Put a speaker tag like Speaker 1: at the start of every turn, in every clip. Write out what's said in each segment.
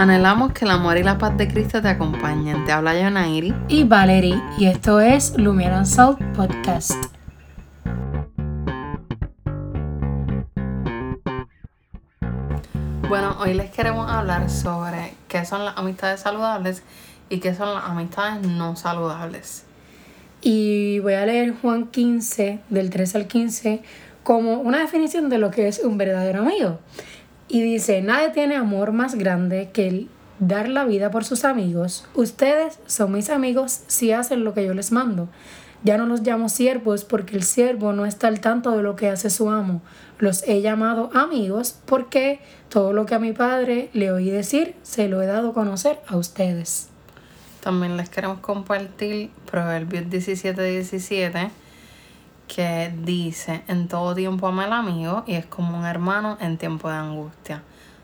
Speaker 1: Anhelamos que el amor y la paz de Cristo te acompañen. Te habla Yonairi
Speaker 2: y Valerie y esto es Lumiere and Salt Podcast.
Speaker 1: Bueno, hoy les queremos hablar sobre qué son las amistades saludables y qué son las amistades no saludables.
Speaker 2: Y voy a leer Juan 15, del 13 al 15, como una definición de lo que es un verdadero amigo. Y dice, nadie tiene amor más grande que el dar la vida por sus amigos. Ustedes son mis amigos si hacen lo que yo les mando. Ya no los llamo siervos porque el siervo no está al tanto de lo que hace su amo. Los he llamado amigos porque todo lo que a mi padre le oí decir se lo he dado a conocer a ustedes.
Speaker 1: También les queremos compartir Proverbios 17, 17 que dice, en todo tiempo ama al amigo y es como un hermano en tiempo de angustia.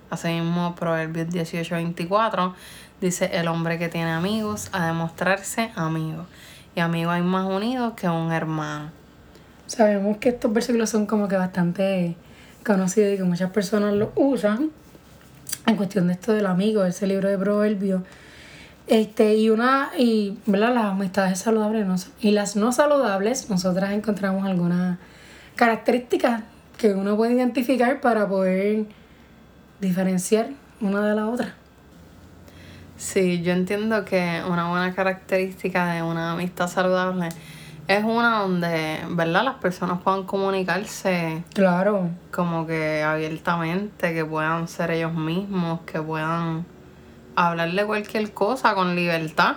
Speaker 1: Asimismo, Proverbios 18:24 dice, el hombre que tiene amigos ha de mostrarse amigo. Y amigo hay más unido que un hermano.
Speaker 2: Sabemos que estos versículos son como que bastante conocidos y que muchas personas los usan en cuestión de esto del amigo, ese libro de Proverbios este, y una, y ¿verdad? las amistades saludables y las no saludables, nosotras encontramos algunas características que uno puede identificar para poder diferenciar una de la otra.
Speaker 1: Sí, yo entiendo que una buena característica de una amistad saludable es una donde, ¿verdad? Las personas puedan comunicarse.
Speaker 2: Claro.
Speaker 1: Como que abiertamente, que puedan ser ellos mismos, que puedan hablarle cualquier cosa con libertad.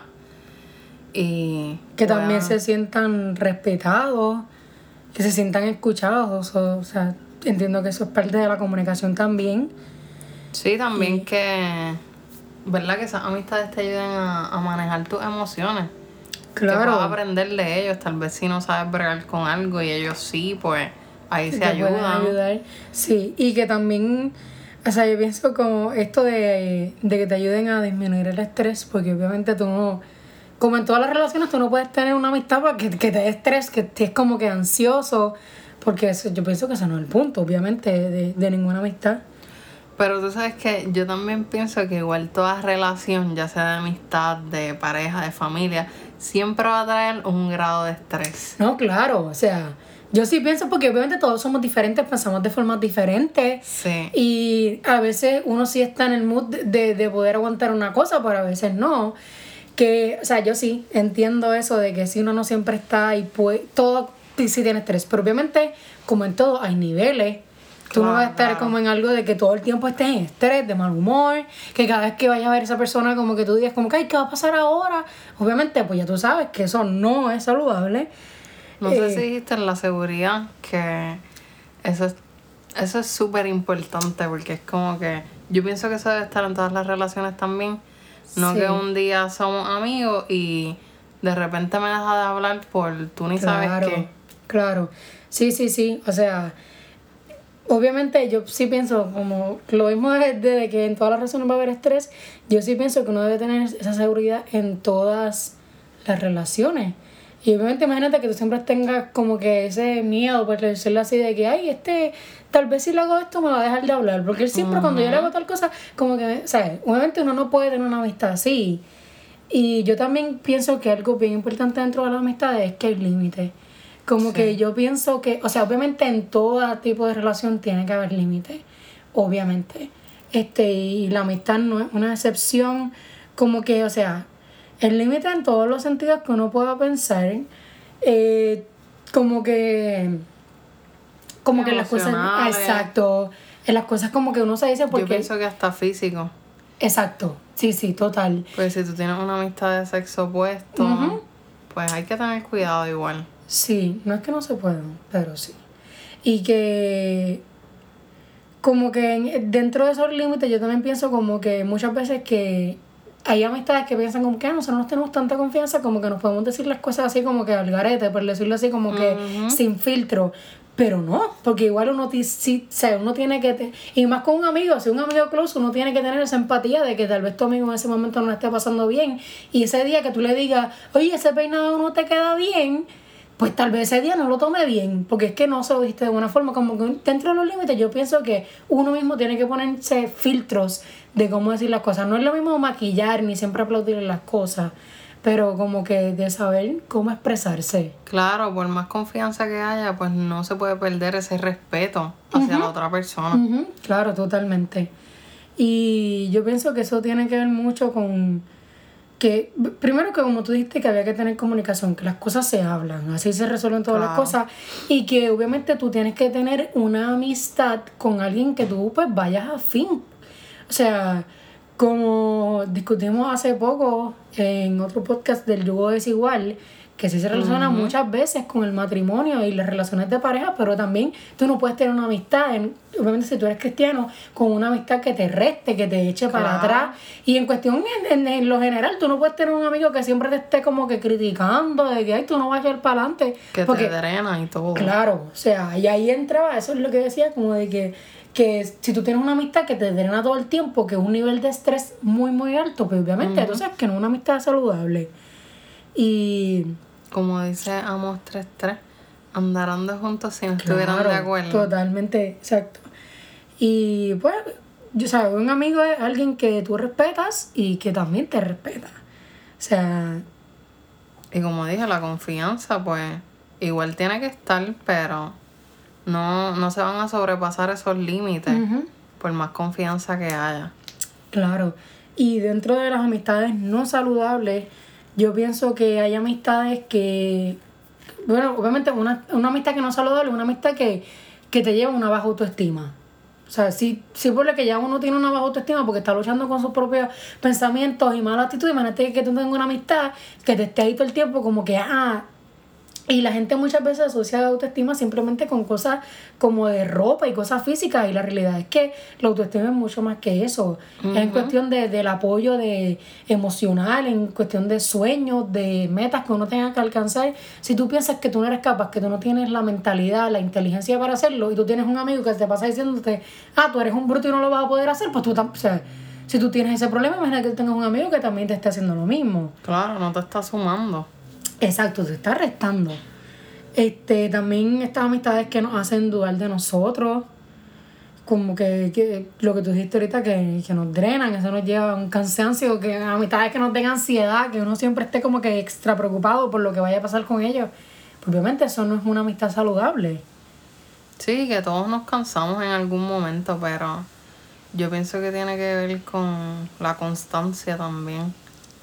Speaker 1: Y
Speaker 2: que también se sientan respetados, que se sientan escuchados. O, sea, entiendo que eso es parte de la comunicación también.
Speaker 1: Sí, también que, ¿verdad? Que esas amistades te ayuden a, manejar tus emociones. Claro. Que puedas aprender de ellos. Tal vez si no sabes bregar con algo y ellos sí, pues ahí se ayudan.
Speaker 2: Ayudar. Sí, y que también o sea, yo pienso como esto de, que te ayuden a disminuir el estrés, porque obviamente tú no, como en todas las relaciones, tú no puedes tener una amistad que, que te dé estrés, que estés como que ansioso, porque eso, yo pienso que ese no es el punto, obviamente, de, de ninguna amistad.
Speaker 1: Pero tú sabes que yo también pienso que igual toda relación, ya sea de amistad, de pareja, de familia, siempre va a traer un grado de estrés.
Speaker 2: No, claro, o sea, yo sí pienso porque obviamente todos somos diferentes, pensamos de formas diferentes.
Speaker 1: Sí.
Speaker 2: Y a veces uno sí está en el mood de, de poder aguantar una cosa, pero a veces no. Que, o sea, yo sí entiendo eso de que si uno no siempre está y puede, todo sí tiene estrés. Pero obviamente, como en todo, hay niveles. Tú no vas a estar como en algo de que todo el tiempo estés en estrés, de mal humor, que cada vez que vayas a ver a esa persona como que tú digas como que, ay, ¿qué va a pasar ahora? Obviamente, pues ya tú sabes que eso no es saludable.
Speaker 1: No sé si dijiste en la seguridad que eso es eso es súper importante porque es como que yo pienso que eso debe estar en todas las relaciones también. No que un día somos amigos y de repente me deja de hablar por tú ni sabes qué.
Speaker 2: Claro, sí, sí, sí. O sea, obviamente yo sí pienso, como lo mismo de, que en todas las relaciones va a haber estrés, yo sí pienso que uno debe tener esa seguridad en todas las relaciones. Y obviamente imagínate que tú siempre tengas como que ese miedo, por decirlo así, de que, ay, este, tal vez si le hago esto me va a dejar de hablar. Porque él siempre cuando yo le hago tal cosa, como que, ¿sabes? Obviamente uno no puede tener una amistad así. Y yo también pienso que algo bien importante dentro de la amistad es que hay límites. Como que yo pienso que, o sea, obviamente en todo tipo de relación tiene que haber límites, obviamente. Este, y la amistad no es una excepción, como que, o sea, el límite en todos los sentidos que uno pueda pensar. Eh, como que. Como que las cosas. Exacto. En las cosas como que uno se dice porque.
Speaker 1: Yo pienso que hasta físico.
Speaker 2: Exacto. Sí, sí, total.
Speaker 1: Pues si tú tienes una amistad de sexo opuesto, pues hay que tener cuidado igual.
Speaker 2: Sí, no es que no se pueda, pero sí. Y que como que dentro de esos límites yo también pienso como que muchas veces que hay amistades que piensan como que ah, nosotros no tenemos tanta confianza como que nos podemos decir las cosas así como que al garete, por decirlo así como que sin filtro. Pero no, porque igual uno, sí, uno tiene que, y más con un amigo, si un amigo close, uno tiene que tener esa empatía de que tal vez tu amigo en ese momento no le esté pasando bien. Y ese día que tú le digas, oye, ese peinado no te queda bien, pues tal vez ese día no lo tome bien, porque es que no se lo diste de buena forma. Como que dentro de los límites, yo pienso que uno mismo tiene que ponerse filtros de cómo decir las cosas. No es lo mismo maquillar ni siempre aplaudir las cosas, pero como que de saber cómo expresarse.
Speaker 1: Claro, por más confianza que haya, pues no se puede perder ese respeto hacia la otra persona.
Speaker 2: Claro, totalmente. Y yo pienso que eso tiene que ver mucho con que, primero que como tú dijiste que había que tener comunicación, que las cosas se hablan, así se resuelven todas las cosas, y que obviamente tú tienes que tener una amistad con alguien que tú pues vayas a fin. O sea, como discutimos hace poco en otro podcast del yugo desigual, que sí se relaciona muchas veces con el matrimonio y las relaciones de pareja, pero también tú no puedes tener una amistad, en- obviamente si tú eres cristiano, con una amistad que te reste, que te eche para atrás. Y en cuestión, en, en- en lo general, tú no puedes tener un amigo que siempre te esté como que criticando, de que Ay, tú no vas a ir para adelante.
Speaker 1: Que
Speaker 2: Porque,
Speaker 1: te drena y todo.
Speaker 2: Claro, o sea, y ahí entraba, eso es lo que decía, como de que, que si tú tienes una amistad que te drena todo el tiempo, que es un nivel de estrés muy, muy alto, pues obviamente, entonces que no es una amistad saludable. Y
Speaker 1: Como dice Amos 3.3, andarán de juntos si no estuvieran de acuerdo.
Speaker 2: Totalmente, exacto. Y pues, yo sabes, un amigo es alguien que tú respetas y que también te respeta. O sea,
Speaker 1: Y como dije, la confianza, pues, igual tiene que estar, pero no, no se van a sobrepasar esos límites por más confianza que haya.
Speaker 2: Claro. Y dentro de las amistades no saludables, yo pienso que hay amistades que, bueno, obviamente una, una amistad que no es saludable una amistad que, que te lleva a una baja autoestima. O sea, sí, sí por lo que ya uno tiene una baja autoestima porque está luchando con sus propios pensamientos y malas actitudes. Imagínate que tú tengas una amistad que te esté ahí todo el tiempo como que, ah, y la gente muchas veces asocia la autoestima simplemente con cosas como de ropa y cosas físicas. Y la realidad es que la autoestima es mucho más que eso. Es en cuestión de, del apoyo de emocional, en cuestión de sueños, de metas que uno tenga que alcanzar. Si tú piensas que tú no eres capaz, que tú no tienes la mentalidad, la inteligencia para hacerlo, y tú tienes un amigo que te pasa diciéndote, ah, tú eres un bruto y no lo vas a poder hacer, pues tú tam- o sea, si tú tienes ese problema, imagina que tú tengas un amigo que también te esté haciendo lo mismo.
Speaker 1: Claro, no te está sumando.
Speaker 2: Exacto, te está restando. Este, también estas amistades que nos hacen dudar de nosotros, como que, que lo que tú dijiste ahorita, que, que nos drenan, eso nos lleva a un cansancio, que amistades que nos den ansiedad, que uno siempre esté como que extra preocupado por lo que vaya a pasar con ellos. Pues obviamente eso no es una amistad saludable.
Speaker 1: Sí, que todos nos cansamos en algún momento, pero yo pienso que tiene que ver con la constancia también.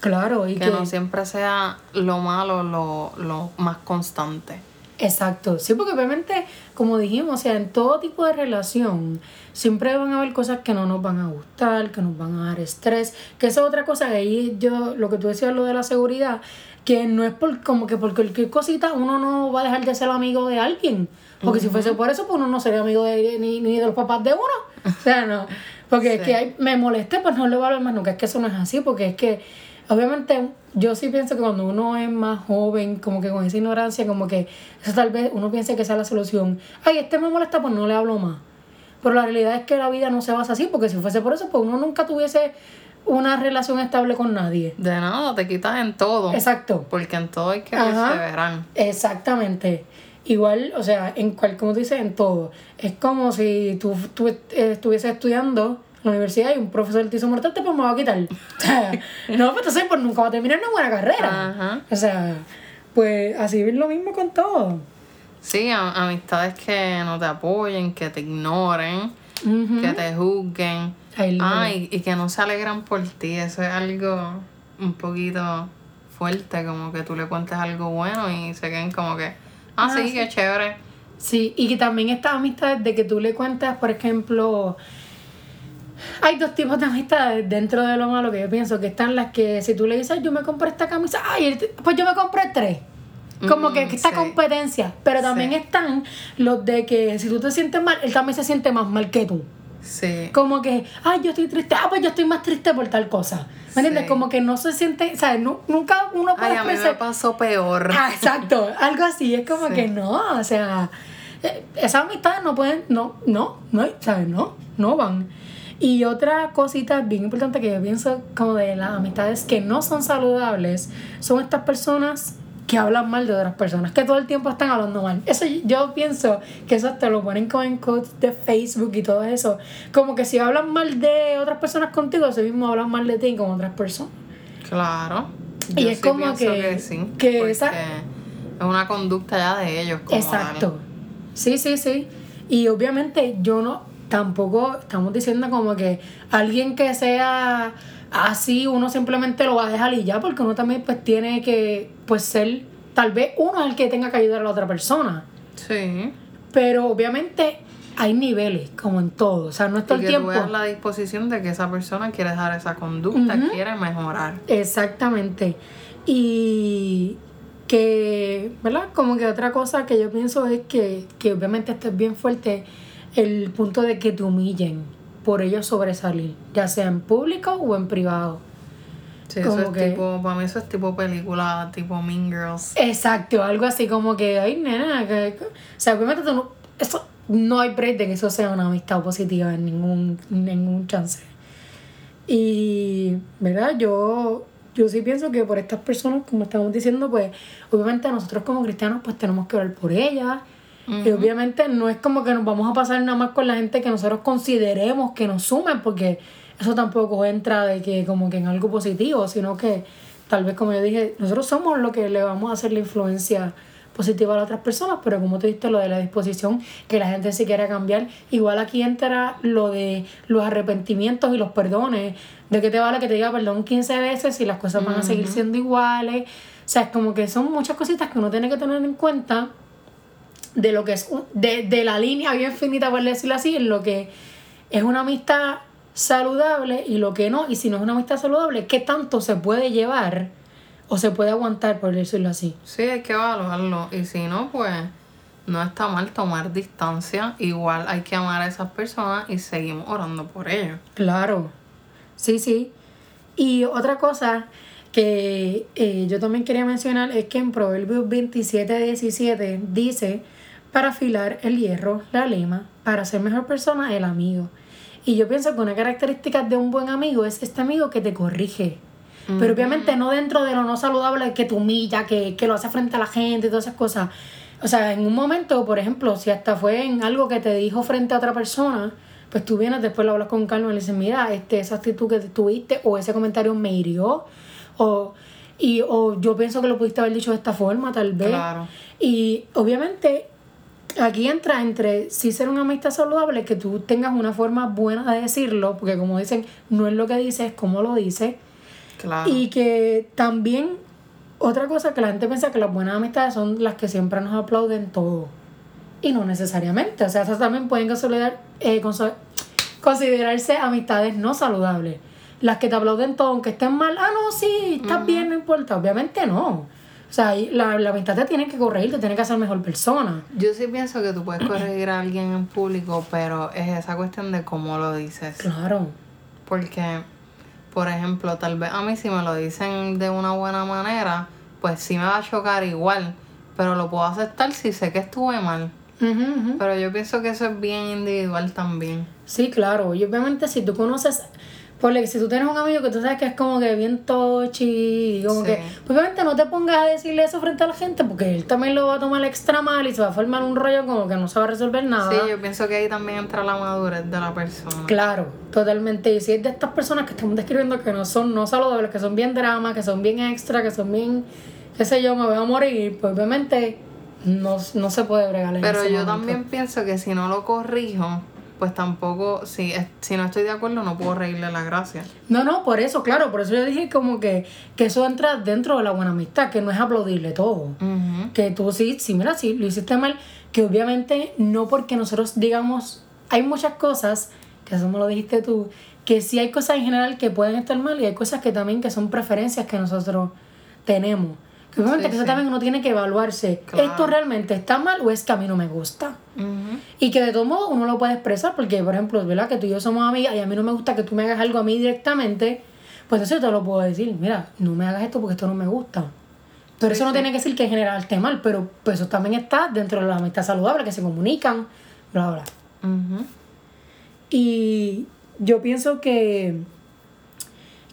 Speaker 2: Claro, y
Speaker 1: Que
Speaker 2: que...
Speaker 1: no siempre sea lo malo lo, lo más constante.
Speaker 2: Exacto, sí, porque obviamente, como dijimos, o sea, en todo tipo de relación, siempre van a haber cosas que no nos van a gustar, que nos van a dar estrés, que esa es otra cosa, que ahí yo, lo que tú decías, lo de la seguridad, que no es por, como que por cualquier cosita uno no va a dejar de ser amigo de alguien, porque si fuese por eso, pues uno no sería amigo de, ni, ni de los papás de uno, o sea, no, porque es que hay- me molesté, pues no le voy a hablar más nunca, es que eso no es así, porque es que Obviamente, yo sí pienso que cuando uno es más joven, como que con esa ignorancia, como que eso tal vez uno piensa que esa es la solución. Ay, este me molesta, pues no le hablo más. Pero la realidad es que la vida no se basa así, porque si fuese por eso, pues uno nunca tuviese una relación estable con nadie.
Speaker 1: De nada, te quitas en todo.
Speaker 2: Exacto.
Speaker 1: Porque en todo hay que perseverar.
Speaker 2: Exactamente. Igual, o sea, en cual, como tú dices, en todo. Es como si tú, tú eh, estuvieses estudiando la universidad y un profesor te hizo pues me va a quitar. O sea, no, pues entonces pues nunca va a terminar una buena carrera.
Speaker 1: Ajá.
Speaker 2: O sea, pues así es lo mismo con todo.
Speaker 1: Sí, amistades que no te apoyen, que te ignoren, que te juzguen.
Speaker 2: Ay,
Speaker 1: Ah, y, y que no se alegran por ti. Eso es algo un poquito fuerte, como que tú le cuentes algo bueno y se queden como que, ah,
Speaker 2: Ah,
Speaker 1: sí,
Speaker 2: sí.
Speaker 1: qué chévere.
Speaker 2: Sí, y que también estas amistades de que tú le cuentas, por ejemplo, hay dos tipos de amistades dentro de lo malo que yo pienso, que están las que si tú le dices, yo me compré esta camisa, ay, pues yo me compré tres. Como que
Speaker 1: Mm,
Speaker 2: esta
Speaker 1: sí.
Speaker 2: competencia. Pero también
Speaker 1: Sí.
Speaker 2: están los de que si tú te sientes mal, él también se siente más mal que tú.
Speaker 1: Sí.
Speaker 2: Como que, ay, yo estoy triste, ah, pues yo estoy más triste por tal cosa. ¿Me entiendes?
Speaker 1: Sí.
Speaker 2: Como que no se siente, o sea, nu- nunca uno puede
Speaker 1: Ay, a mí me pasó peor.
Speaker 2: Ah, exacto, algo así, es como
Speaker 1: Sí.
Speaker 2: que no, o sea, eh, esas amistades no pueden, no, no, no, ¿sabes? No, no van. Y otra cosita bien importante que yo pienso como de las amistades que no son saludables son estas personas que hablan mal de otras personas, que todo el tiempo están hablando mal. Eso yo pienso que eso te lo ponen como en quotes de Facebook y todo eso. Como que si hablan mal de otras personas contigo, eso mismo hablan mal de ti con otras personas.
Speaker 1: Claro.
Speaker 2: Y
Speaker 1: Yo
Speaker 2: es
Speaker 1: sí
Speaker 2: como que-
Speaker 1: sí,
Speaker 2: que esa-
Speaker 1: es una conducta ya de ellos. Como
Speaker 2: Exacto. Sí, sí, sí. Y obviamente yo no, tampoco estamos diciendo como que alguien que sea así, uno simplemente lo va a dejar y ya, porque uno también pues tiene que pues ser, tal vez uno es el que tenga que ayudar a la otra persona.
Speaker 1: Sí.
Speaker 2: Pero obviamente hay niveles, como en todo. O sea, no es todo
Speaker 1: Y
Speaker 2: el
Speaker 1: que tú
Speaker 2: tiempo.
Speaker 1: veas la disposición de que esa persona quiere dejar esa conducta, quiere mejorar.
Speaker 2: Exactamente. Y que, ¿verdad? Como que otra cosa que yo pienso es que, que obviamente esto es bien fuerte, el punto de que te humillen por ellos sobresalir, ya sea en público o en privado.
Speaker 1: Sí, eso
Speaker 2: Como
Speaker 1: es
Speaker 2: que-
Speaker 1: tipo, para mí eso es tipo película, tipo Mean Girls.
Speaker 2: Exacto, algo así como que, ay, nena, que, que- o sea, obviamente tú no, eso, no hay break de que eso sea una amistad positiva en ningún, ningún chance. Y, ¿verdad? Yo, yo sí pienso que por estas personas, como estamos diciendo, pues, obviamente nosotros como cristianos, pues tenemos que orar por ellas. Y obviamente no es como que nos vamos a pasar nada más con la gente que nosotros consideremos que nos sumen, porque eso tampoco entra de que como que en algo positivo, sino que tal vez como yo dije, nosotros somos lo que le vamos a hacer la influencia positiva a las otras personas, pero como tú dijiste lo de la disposición, que la gente sí quiera cambiar, igual aquí entra lo de los arrepentimientos y los perdones, de que te vale que te diga perdón 15 veces y las cosas van a seguir siendo iguales, o sea, es como que son muchas cositas que uno tiene que tener en cuenta de lo que es un- de, de la línea bien finita por decirlo así en lo que es una amistad saludable y lo que no y si no es una amistad saludable qué tanto se puede llevar o se puede aguantar por decirlo así
Speaker 1: Sí, hay que evaluarlo. Y si no, pues no está mal tomar distancia. Igual hay que amar a esas personas y seguimos orando por ellos.
Speaker 2: claro sí sí y otra cosa que eh, yo también quería mencionar es que en Proverbios 27 17 dice para afilar el hierro la lima para ser mejor persona el amigo y yo pienso que una característica de un buen amigo es este amigo que te corrige Pero obviamente no dentro de lo no saludable que te humilla, que, que lo hace frente a la gente y todas esas cosas. O sea, en un momento, por ejemplo, si hasta fue en algo que te dijo frente a otra persona, pues tú vienes, después lo hablas con calma y le dices, mira, este, esa actitud que tuviste o ese comentario me hirió. O, y, o yo pienso que lo pudiste haber dicho de esta forma, tal vez.
Speaker 1: Claro.
Speaker 2: Y obviamente aquí entra entre sí ser una amistad saludable, que tú tengas una forma buena de decirlo, porque como dicen, no es lo que dices, es cómo lo dices.
Speaker 1: Claro.
Speaker 2: Y que también, otra cosa que la gente piensa que las buenas amistades son las que siempre nos aplauden todo. Y no necesariamente. O sea, esas también pueden consolidar, eh, considerarse amistades no saludables. Las que te aplauden todo, aunque estén mal, ah, no, sí, estás bien, no importa. Obviamente no. O sea, la, la amistad te tiene que corregir, te tiene que hacer mejor persona.
Speaker 1: Yo sí pienso que tú puedes corregir a alguien en público, pero es esa cuestión de cómo lo dices.
Speaker 2: Claro.
Speaker 1: Porque, por ejemplo, tal vez a mí si me lo dicen de una buena manera, pues sí me va a chocar igual, pero lo puedo aceptar si sé que estuve mal.
Speaker 2: Ujú.
Speaker 1: Pero yo pienso que eso es bien individual también.
Speaker 2: Sí, claro. Y obviamente si tú conoces, porque si tú tienes un amigo que tú sabes que es como que bien tochi, y como
Speaker 1: Sí.
Speaker 2: que, pues obviamente no te pongas a decirle eso frente a la gente, porque él también lo va a tomar extra mal y se va a formar un rollo como que no se va a resolver nada.
Speaker 1: Sí, yo pienso que ahí también entra la madurez de la persona.
Speaker 2: Claro, totalmente. Y si es de estas personas que estamos describiendo que no son no saludables, que son bien drama, que son bien extra, que son bien, qué sé yo, me voy a morir, pues obviamente no, no se puede bregar en
Speaker 1: Pero
Speaker 2: ese
Speaker 1: yo
Speaker 2: momento.
Speaker 1: también pienso que si no lo corrijo, pues tampoco, si, si no estoy de acuerdo, no puedo reírle la gracia.
Speaker 2: No, no, por eso, claro, por eso yo dije como que, que eso entra dentro de la buena amistad, que no es aplaudirle todo. Que tú sí, sí, mira, sí, lo hiciste mal, que obviamente no porque nosotros digamos, hay muchas cosas, que eso me lo dijiste tú, que sí hay cosas en general que pueden estar mal y hay cosas que también que son preferencias que nosotros tenemos.
Speaker 1: Sí,
Speaker 2: que eso
Speaker 1: sí.
Speaker 2: también uno tiene que evaluarse,
Speaker 1: Claro.
Speaker 2: ¿esto realmente está mal o es que a mí no me gusta? Y que de todo modo uno lo puede expresar, porque por ejemplo, ¿verdad? Que tú y yo somos amigas y a mí no me gusta que tú me hagas algo a mí directamente, pues entonces yo te lo puedo decir, mira, no me hagas esto porque esto no me gusta. Pero
Speaker 1: Sí,
Speaker 2: eso no tiene que decir que en general esté mal, pero pues eso también está dentro de la amistad saludable, que se comunican, bla, bla.
Speaker 1: Ujú.
Speaker 2: Y yo pienso que,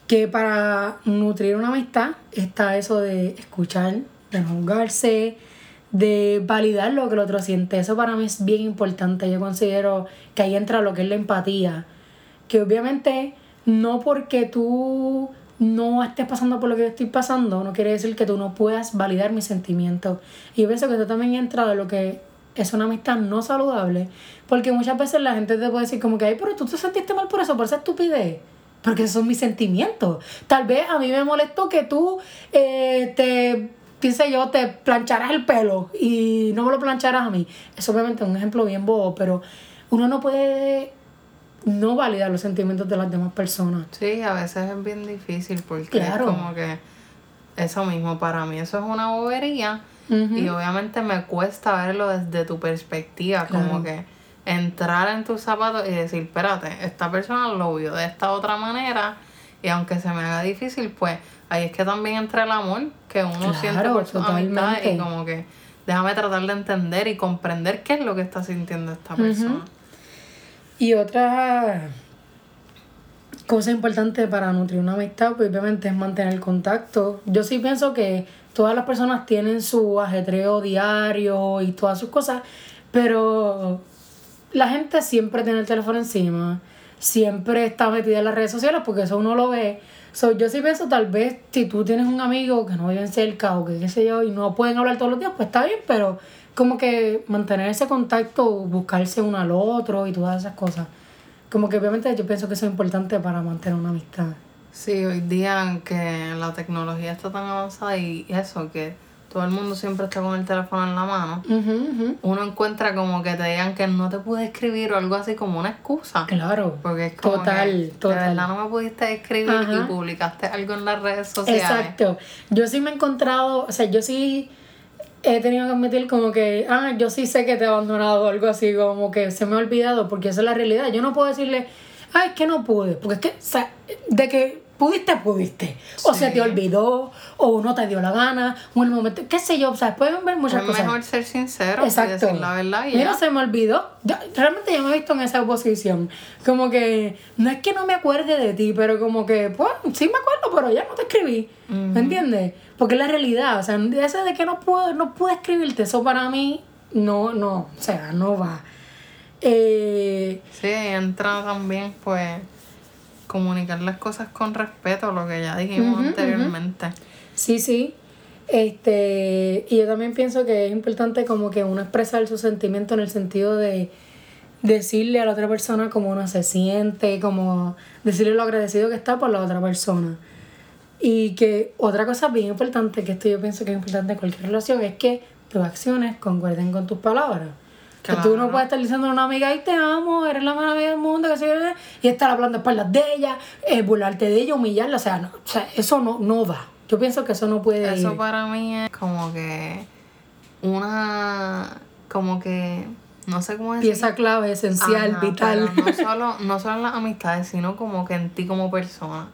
Speaker 2: que para nutrir una amistad está eso de escuchar, de no juzgarse, de validar lo que el otro siente. Eso para mí es bien importante. Yo considero que ahí entra lo que es la empatía. Que obviamente no porque tú no estés pasando por lo que yo estoy pasando, no quiere decir que tú no puedas validar mis sentimientos. Y yo pienso que eso también entra de lo que es una amistad no saludable, porque muchas veces la gente te puede decir como que, ay, pero tú te sentiste mal por eso, por esa estupidez. Porque esos son mis sentimientos. Tal vez a mí me molestó que tú eh, te, piense yo, te plancharas el pelo y no me lo plancharas a mí. Eso obviamente es un ejemplo bien bobo, pero uno no puede no validar los sentimientos de las demás personas.
Speaker 1: Sí, a veces es bien difícil porque es como que eso mismo para mí, eso es una bobería y obviamente me cuesta verlo desde tu perspectiva, como que entrar en tus zapatos y decir, espérate, esta persona lo vio de esta otra manera y aunque se me haga difícil, pues ahí es que también entra el amor que uno siente por su amistad y como que déjame tratar de entender y comprender qué es lo que está sintiendo esta persona.
Speaker 2: Y otra cosa importante para nutrir una amistad, pues obviamente es mantener el contacto. Yo sí pienso que todas las personas tienen su ajetreo diario y todas sus cosas, pero la gente siempre tiene el teléfono encima, siempre está metida en las redes sociales porque eso uno lo ve. So, yo sí pienso, tal vez, si tú tienes un amigo que no vive cerca o que qué sé yo, y no pueden hablar todos los días, pues está bien, pero como que mantener ese contacto, buscarse uno al otro y todas esas cosas. Como que obviamente yo pienso que eso es importante para mantener una amistad.
Speaker 1: Sí, hoy día que la tecnología está tan avanzada y eso, que todo el mundo siempre está con el teléfono en la mano, uno encuentra como que te digan que no te pude escribir o algo así como una excusa.
Speaker 2: Claro.
Speaker 1: Porque es como total, que total. de verdad no me pudiste escribir y publicaste algo en las redes sociales.
Speaker 2: Exacto. Yo sí me he encontrado, o sea, yo sí he tenido que admitir como que, ah, yo sí sé que te he abandonado o algo así, como que se me ha olvidado, porque esa es la realidad. Yo no puedo decirle, ay, es que no pude, porque es que, o sea, de que pudiste, pudiste. O se te olvidó, o no te dio la gana, o en el momento, qué sé yo, o sea, pueden ver muchas cosas.
Speaker 1: Es mejor ser sincero Exacto. y decir la verdad. Y
Speaker 2: Mira, se me olvidó. realmente yo me he visto en esa posición. Como que, no es que no me acuerde de ti, pero como que, pues, sí me acuerdo, pero ya no te escribí. ¿Me entiendes? Porque es la realidad, o sea, ese de que no puedo, no puedo escribirte, eso para mí no, no, o sea, no va. Eh,
Speaker 1: sí, entra también, pues comunicar las cosas con respeto, lo que ya dijimos anteriormente.
Speaker 2: Sí, sí. Este, y yo también pienso que es importante como que uno expresar su sentimiento en el sentido de decirle a la otra persona cómo uno se siente, como decirle lo agradecido que está por la otra persona. Y que otra cosa bien importante, que esto yo pienso que es importante en cualquier relación, es que tus acciones concuerden con tus palabras. Que tú no puedes estar diciendo a una amiga, ay, te amo, eres la mejor amiga del mundo, que se y estar hablando espaldas de ella, eh, burlarte de ella, humillarla, o sea, no, o sea, eso no, no va. Yo pienso que eso no puede
Speaker 1: Eso para mí es como que una, como que, no sé cómo decir.
Speaker 2: Pieza clave, esencial, vital.
Speaker 1: no solo, no solo en las amistades, sino como que en ti como persona.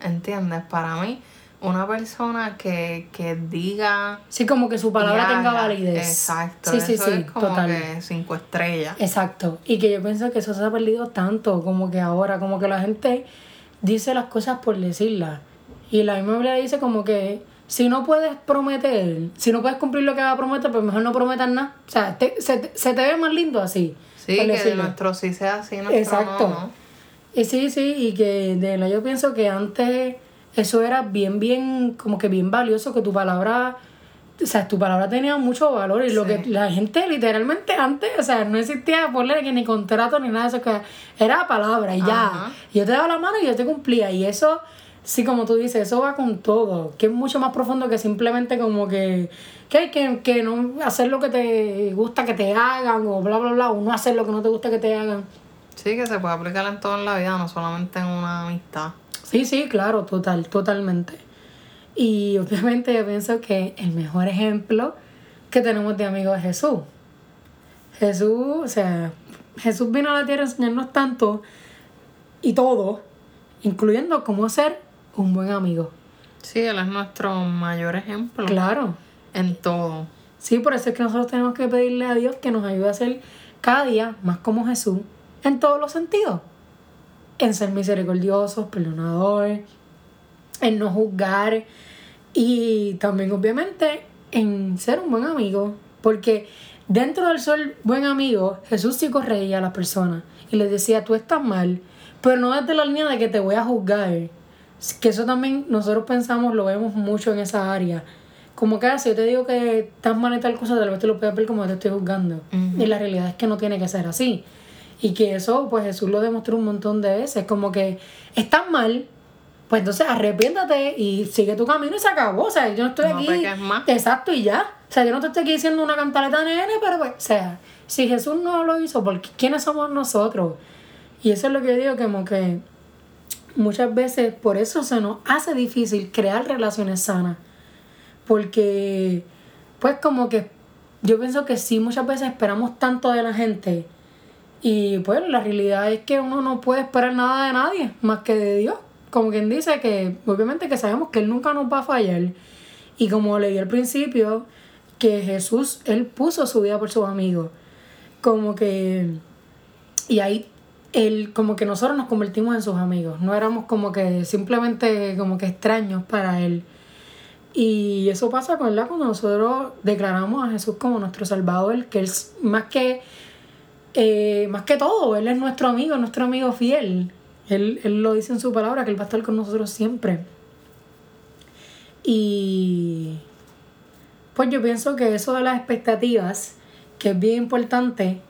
Speaker 1: ¿Entiendes? Para mí una persona que, que diga.
Speaker 2: Sí, como que su palabra tenga validez.
Speaker 1: Exacto. Sí, sí, sí. Es como que cinco estrellas.
Speaker 2: Exacto. Y que yo pienso que eso se ha perdido tanto, como que ahora, como que la gente dice las cosas por decirlas. Y la misma Biblia dice como que si no puedes prometer, si no puedes cumplir lo que va a prometer, pues mejor no prometas nada. O sea, se, se, te ve más lindo así.
Speaker 1: Sí, que nuestro sí sea así, nuestro Exacto. No,
Speaker 2: Y sí, sí, y que de la yo pienso que antes eso era bien, bien, como que bien valioso, que tu palabra, o sea, tu palabra tenía mucho valor y lo que la gente literalmente antes, o sea, no existía ponerle que ni contrato ni nada de eso, que era palabra y ya. Yo te daba la mano y yo te cumplía y eso... Sí, como tú dices, eso va con todo, que es mucho más profundo que simplemente como que, que, que, que no hacer lo que te gusta que te hagan o bla, bla, bla, o no hacer lo que no te gusta que te hagan.
Speaker 1: Sí, que se puede aplicar en toda la vida, no solamente en una amistad.
Speaker 2: Sí, sí, claro, total, totalmente. Y obviamente yo pienso que el mejor ejemplo que tenemos de amigo es Jesús. Jesús, o sea, Jesús vino a la tierra a enseñarnos tanto y todo, incluyendo cómo ser un buen amigo.
Speaker 1: Sí, Él es nuestro mayor ejemplo.
Speaker 2: Claro.
Speaker 1: En todo.
Speaker 2: Sí, por eso es que nosotros tenemos que pedirle a Dios que nos ayude a ser cada día más como Jesús en todos los sentidos en ser misericordiosos, perdonadores, en no juzgar y también obviamente en ser un buen amigo. Porque dentro del ser buen amigo, Jesús sí corregía a las personas y les decía, tú estás mal, pero no desde la línea de que te voy a juzgar. Que eso también nosotros pensamos, lo vemos mucho en esa área. Como que ah, si yo te digo que estás mal en tal cosa, tal vez te lo puedes ver como te estoy juzgando. Y la realidad es que no tiene que ser así. Y que eso, pues Jesús lo demostró un montón de veces. Como que estás mal, pues entonces arrepiéntate y sigue tu camino y se acabó. O sea, yo no estoy aquí. Exacto, y ya. O sea, yo no te estoy aquí diciendo una cantaleta nene, pero pues, o sea, si Jesús no lo hizo, ¿por quiénes somos nosotros? Y eso es lo que yo digo, como que muchas veces por eso se nos hace difícil crear relaciones sanas. Porque, pues como que yo pienso que sí, muchas veces esperamos tanto de la gente. Y pues la realidad es que uno no puede esperar nada de nadie más que de Dios. Como quien dice que obviamente que sabemos que Él nunca nos va a fallar. Y como leí al principio, que Jesús, Él puso su vida por sus amigos. Como que... Y ahí él, como que nosotros nos convertimos en sus amigos. No éramos como que simplemente como que extraños para Él. Y eso pasa con cuando nosotros declaramos a Jesús como nuestro Salvador, que Él más que, eh, más que todo, Él es nuestro amigo, nuestro amigo fiel. Él, él lo dice en su palabra, que Él va a estar con nosotros siempre. Y pues yo pienso que eso de las expectativas, que es bien importante,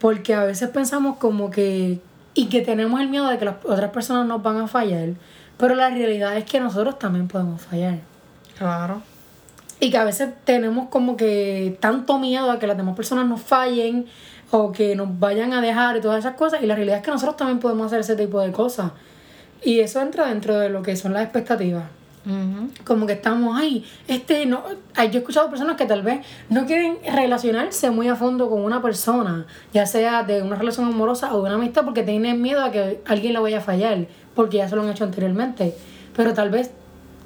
Speaker 2: porque a veces pensamos como que, y que tenemos el miedo de que las otras personas nos van a fallar, pero la realidad es que nosotros también podemos fallar.
Speaker 1: Claro.
Speaker 2: Y que a veces tenemos como que tanto miedo a que las demás personas nos fallen o que nos vayan a dejar y todas esas cosas, y la realidad es que nosotros también podemos hacer ese tipo de cosas. Y eso entra dentro de lo que son las expectativas. Como que estamos ahí. Este, no, yo he escuchado personas que tal vez no quieren relacionarse muy a fondo con una persona, ya sea de una relación amorosa o de una amistad, porque tienen miedo a que alguien la vaya a fallar, porque ya se lo han hecho anteriormente. Pero tal vez,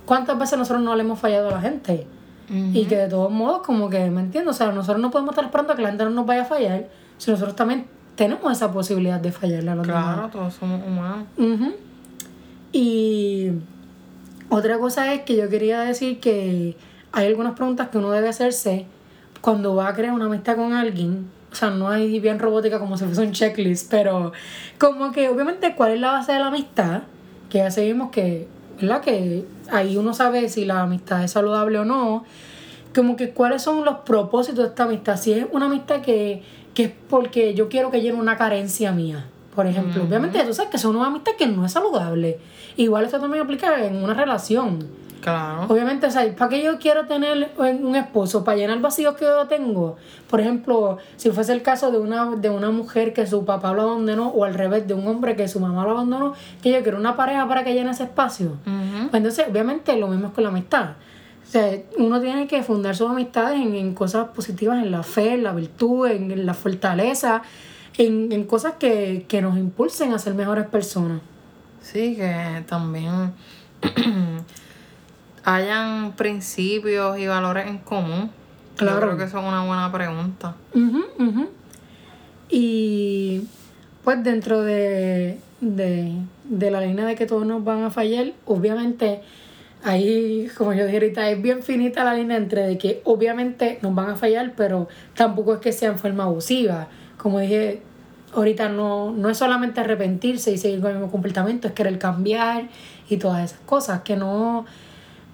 Speaker 2: ¿cuántas veces nosotros no le hemos fallado a la gente? Y que de todos modos, como que, ¿me entiendo? O sea, nosotros no podemos estar esperando a que la gente no nos vaya a fallar, si nosotros también tenemos esa posibilidad de fallarle a los
Speaker 1: demás. Claro, todos somos humanos.
Speaker 2: Y otra cosa es que yo quería decir que hay algunas preguntas que uno debe hacerse cuando va a crear una amistad con alguien. O sea, no hay bien robótica como si fuese un checklist, pero como que obviamente cuál es la base de la amistad, que ya seguimos que, ¿verdad? Que ahí uno sabe si la amistad es saludable o no. Como que cuáles son los propósitos de esta amistad. Si es una amistad que, que es porque yo quiero que llene una carencia mía por ejemplo. Obviamente, tú sabes que son una amistad que no es saludable. Igual esto también aplica en una relación.
Speaker 1: Claro.
Speaker 2: Obviamente, o sea, ¿para qué yo quiero tener un esposo? ¿Para llenar vacíos que yo tengo? Por ejemplo, si fuese el caso de una, de una mujer que su papá lo abandonó, o al revés, de un hombre que su mamá lo abandonó, que yo quiero una pareja para que llene ese espacio. Pues entonces, obviamente, lo mismo es con la amistad. O sea, uno tiene que fundar sus amistades en, en cosas positivas, en la fe, en la virtud, en, en la fortaleza, en, en cosas que, que nos impulsen a ser mejores personas.
Speaker 1: Sí, que también hayan principios y valores en común. Claro. Yo creo que eso es una buena pregunta.
Speaker 2: Y pues dentro de, de, de, la línea de que todos nos van a fallar, obviamente ahí, como yo dije ahorita, es bien finita la línea entre de que obviamente nos van a fallar, pero tampoco es que sea en forma abusiva. Como dije, ahorita no, no es solamente arrepentirse y seguir con el mismo comportamiento, es querer cambiar y todas esas cosas, que no,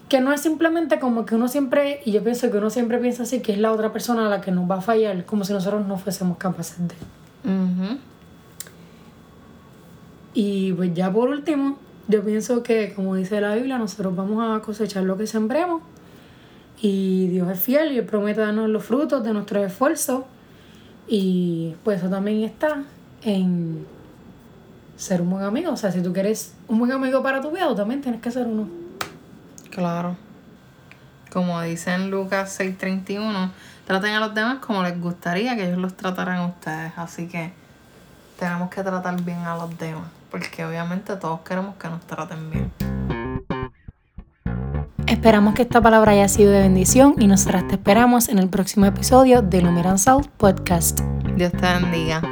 Speaker 2: que no es simplemente como que uno siempre, y yo pienso que uno siempre piensa así, que es la otra persona a la que nos va a fallar, como si nosotros no fuésemos capaces de. Y pues ya por último, yo pienso que, como dice la Biblia, nosotros vamos a cosechar lo que sembremos. Y Dios es fiel y Él promete darnos los frutos de nuestro esfuerzo. Y pues eso también está en ser un buen amigo. O sea, si tú quieres un buen amigo para tu vida, también tienes que ser uno.
Speaker 1: Claro. Como dice en Lucas 6:31, traten a los demás como les gustaría que ellos los trataran a ustedes. Así que tenemos que tratar bien a los demás. Porque obviamente todos queremos que nos traten bien.
Speaker 2: Esperamos que esta palabra haya sido de bendición y nosotras te esperamos en el próximo episodio de Lumeran South Podcast.
Speaker 1: Dios te bendiga.